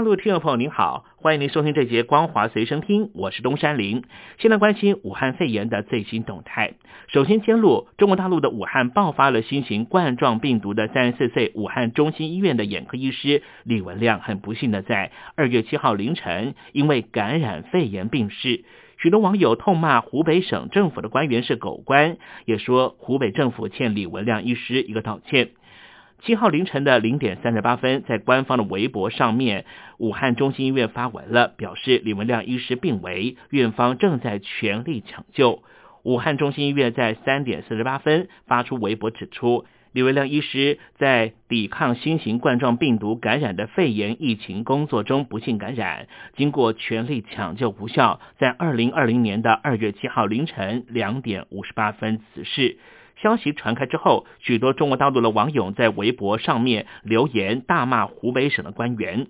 大陆听众朋友您好，欢迎您收听这节光华随身听，我是东山林。现在关心武汉肺炎的最新动态。首先揭露，中国大陆的武汉爆发了新型冠状病毒的三十四岁武汉中心医院的眼科医师李文亮，很不幸的在二月七号凌晨因为感染肺炎病逝。许多网友痛骂湖北省政府的官员是狗官，也说湖北政府欠李文亮医师一个道歉。七号凌晨的零点三十八分，在官方的微博上面，武汉中心医院发文了，表示李文亮医师病危，院方正在全力抢救。武汉中心医院在三点四十八分发出微博指出，李文亮医师在抵抗新型冠状病毒感染的肺炎疫情工作中不幸感染，经过全力抢救无效，在二零二零年的二月七号凌晨两点五十八分辞世。消息传开之后，许多中国大陆的网友在微博上面留言，大骂湖北省的官员。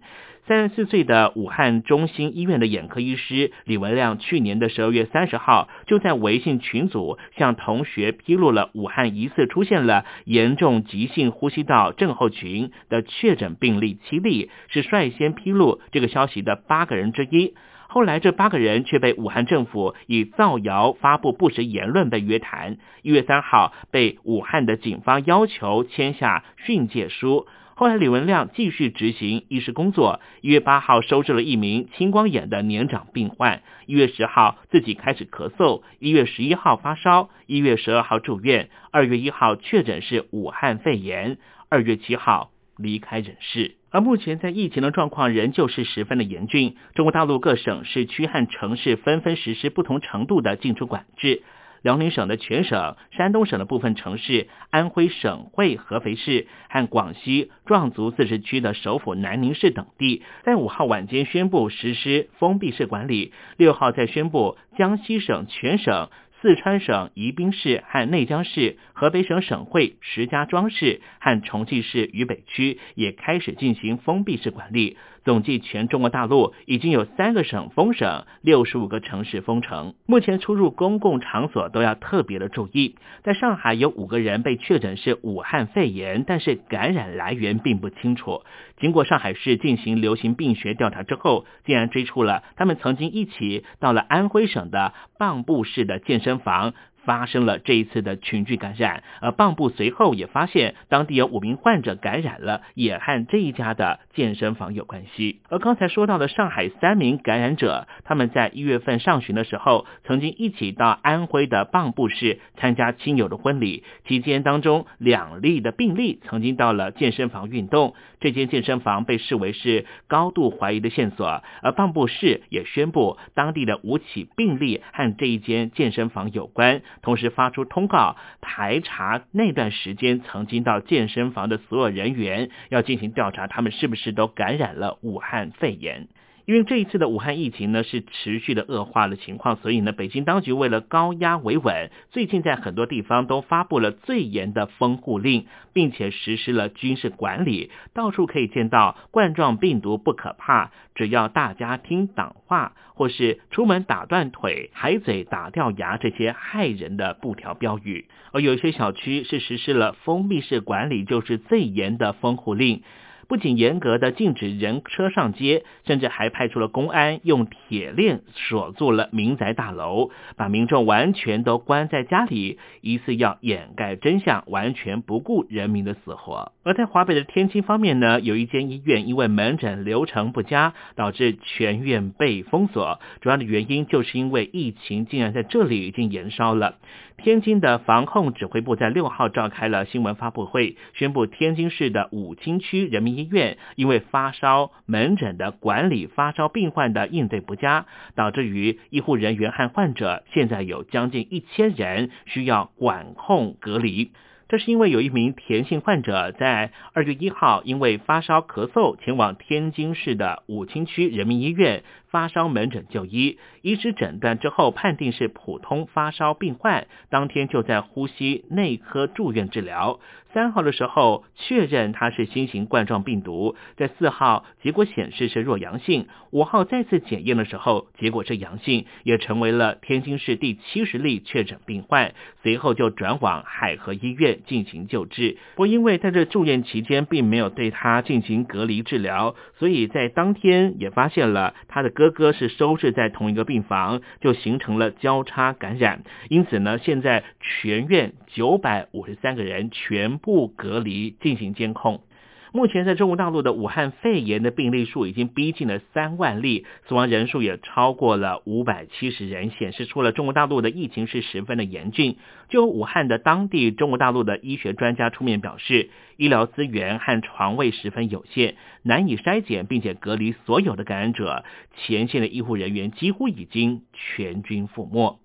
三十四岁的武汉中心医院的眼科医师李文亮，去年的十二月三十号，就在微信群组向同学披露了武汉疑似出现了严重急性呼吸道症候群的确诊病例七例，是率先披露这个消息的八个人之一。后来，这八个人却被武汉政府以造谣、发布不实言论被约谈。一月三号，被武汉的警方要求签下训诫书。后来，李文亮继续执行医师工作。一月八号，收治了一名青光眼的年长病患。一月十号，自己开始咳嗽。一月十一号发烧。一月十二号住院。二月一号确诊是武汉肺炎。二月七号离开人世。而目前在疫情的状况仍旧是十分的严峻，中国大陆各省市区和城市纷纷实施不同程度的进出管制。辽宁省的全省、山东省的部分城市、安徽省会合肥市和广西壮族自治区的首府南宁市等地，在五号晚间宣布实施封闭式管理，六号再宣布江西省全省。四川省宜宾市和内江市、河北省省会石家庄市和重庆市渝北区也开始进行封闭式管理。总计全中国大陆已经有三个省封省，六十五个城市封城。目前出入公共场所都要特别的注意。在上海有五个人被确诊是武汉肺炎，但是感染来源并不清楚。经过上海市进行流行病学调查之后，竟然追出了他们曾经一起到了安徽省的蚌埠市的健身房。发生了这一次的群聚感染，而蚌埠随后也发现当地有五名患者感染了，也和这一家的健身房有关系。而刚才说到的上海三名感染者，他们在一月份上旬的时候，曾经一起到安徽的蚌埠市参加亲友的婚礼，期间当中两例的病例曾经到了健身房运动，这间健身房被视为是高度怀疑的线索，而蚌埠市也宣布当地的五起病例和这一间健身房有关。同时发出通告，排查那段时间曾经到健身房的所有人员，要进行调查，他们是不是都感染了武汉肺炎。因为这一次的武汉疫情呢是持续的恶化的情况，所以呢，北京当局为了高压维稳，最近在很多地方都发布了最严的封护令，并且实施了军事管理，到处可以见到冠状病毒不可怕，只要大家听党话，或是出门打断腿、海嘴打掉牙这些害人的布条标语。而有些小区是实施了封闭式管理，就是最严的封护令。不仅严格的禁止人车上街，甚至还派出了公安，用铁链锁住了民宅大楼，把民众完全都关在家里，疑似要掩盖真相，完全不顾人民的死活。而在华北的天津方面呢，有一间医院因为门诊流程不佳，导致全院被封锁，主要的原因就是因为疫情竟然在这里已经延烧了。天津的防控指挥部在六号召开了新闻发布会，宣布天津市的武清区人民医院因为发烧门诊的管理发烧病患的应对不佳，导致于医护人员和患者现在有将近一千人需要管控隔离。这是因为有一名田姓患者在二月一号因为发烧咳嗽前往天津市的武清区人民医院，发烧门诊就医，医师诊断之后判定是普通发烧病患，当天就在呼吸内科住院治疗。三号的时候确认他是新型冠状病毒，在四号结果显示是弱阳性，五号再次检验的时候结果是阳性，也成为了天津市第七十例确诊病患。随后就转往海河医院进行救治。不过因为在这住院期间并没有对他进行隔离治疗，所以在当天也发现了他的哥哥是收治在同一个病房，就形成了交叉感染。因此呢，现在全院九百五十三个人全。部隔离进行监控。目前在中国大陆的武汉肺炎的病例数已经逼近了三万例，死亡人数也超过了五百七十人，显示出了中国大陆的疫情是十分的严峻。就武汉的当地中国大陆的医学专家出面表示，医疗资源和床位十分有限，难以筛检并且隔离所有的感染者，前线的医护人员几乎已经全军覆没。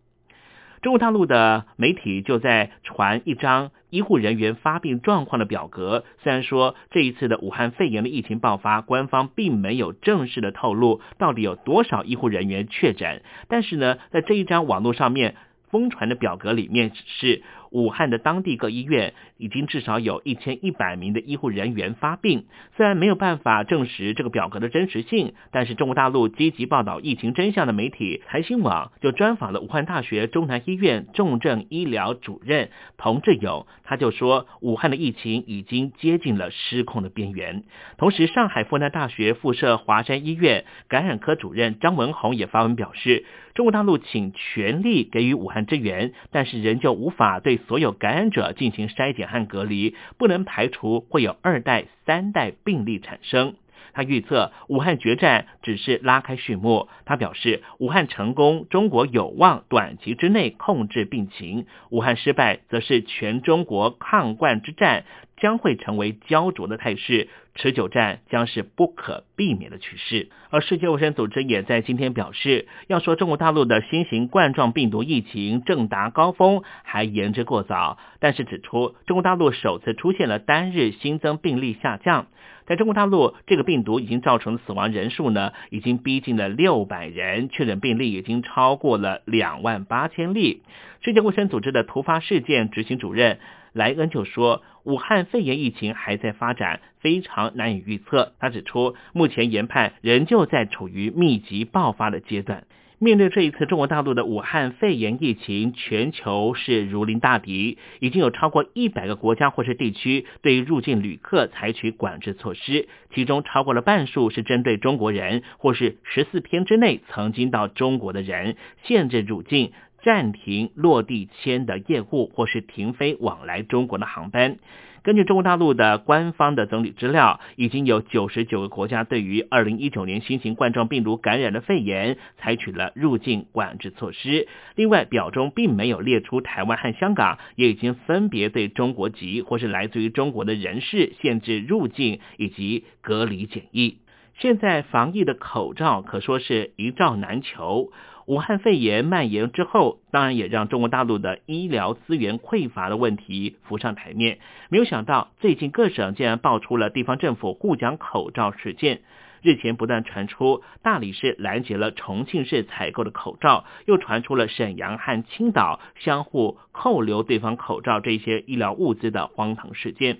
中国大陆的媒体就在传一张医护人员发病状况的表格。虽然说这一次的武汉肺炎的疫情爆发，官方并没有正式的透露到底有多少医护人员确诊，但是呢，在这一张网络上面疯传的表格里面是。武汉的当地各医院已经至少有一千一百名的医护人员发病，虽然没有办法证实这个表格的真实性，但是中国大陆积极报道疫情真相的媒体财新网就专访了武汉大学中南医院重症医疗主任童志勇，他就说武汉的疫情已经接近了失控的边缘。同时，上海复旦大学附设华山医院感染科主任张文宏也发文表示，中国大陆请全力给予武汉支援，但是仍旧无法对。所有感染者进行筛检和隔离，不能排除会有二代、三代病例产生。他预测武汉决战只是拉开序幕。他表示，武汉成功，中国有望短期之内控制病情；武汉失败，则是全中国抗冠之战将会成为焦灼的态势。持久战将是不可避免的趋势，而世界卫生组织也在今天表示，要说中国大陆的新型冠状病毒疫情正达高峰，还言之过早。但是指出，中国大陆首次出现了单日新增病例下降，在中国大陆，这个病毒已经造成的死亡人数呢，已经逼近了六百人，确诊病例已经超过了两万八千例。世界卫生组织的突发事件执行主任。莱恩就说，武汉肺炎疫情还在发展，非常难以预测。他指出，目前研判仍旧在处于密集爆发的阶段。面对这一次中国大陆的武汉肺炎疫情，全球是如临大敌，已经有超过一百个国家或是地区对入境旅客采取管制措施，其中超过了半数是针对中国人，或是十四天之内曾经到中国的人，限制入境。暂停落地签的业务，或是停飞往来中国的航班。根据中国大陆的官方的整理资料，已经有九十九个国家对于二零一九年新型冠状病毒感染的肺炎采取了入境管制措施。另外，表中并没有列出台湾和香港，也已经分别对中国籍或是来自于中国的人士限制入境以及隔离检疫。现在防疫的口罩可说是一罩难求。武汉肺炎蔓延之后，当然也让中国大陆的医疗资源匮乏的问题浮上台面。没有想到，最近各省竟然爆出了地方政府互奖口罩事件。日前不断传出大理市拦截了重庆市采购的口罩，又传出了沈阳和青岛相互扣留对方口罩这些医疗物资的荒唐事件。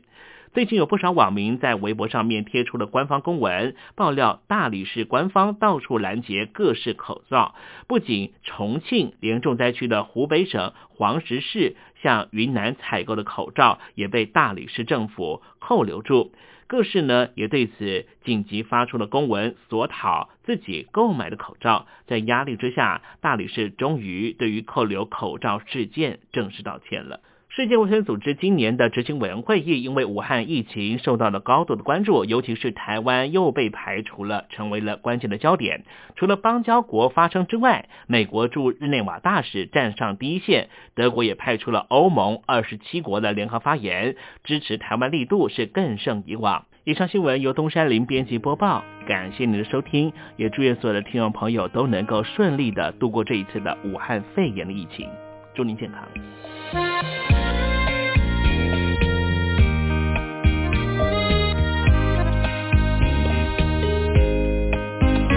最近有不少网民在微博上面贴出了官方公文，爆料大理市官方到处拦截各式口罩，不仅重庆，连重灾区的湖北省黄石市向云南采购的口罩也被大理市政府扣留住。各市呢也对此紧急发出了公文，索讨自己购买的口罩。在压力之下，大理市终于对于扣留口罩事件正式道歉了。世界卫生组织今年的执行委员会议，因为武汉疫情受到了高度的关注，尤其是台湾又被排除了，成为了关键的焦点。除了邦交国发声之外，美国驻日内瓦大使站上第一线，德国也派出了欧盟二十七国的联合发言，支持台湾力度是更胜以往。以上新闻由东山林编辑播报，感谢您的收听，也祝愿所有的听众朋友都能够顺利的度过这一次的武汉肺炎的疫情，祝您健康。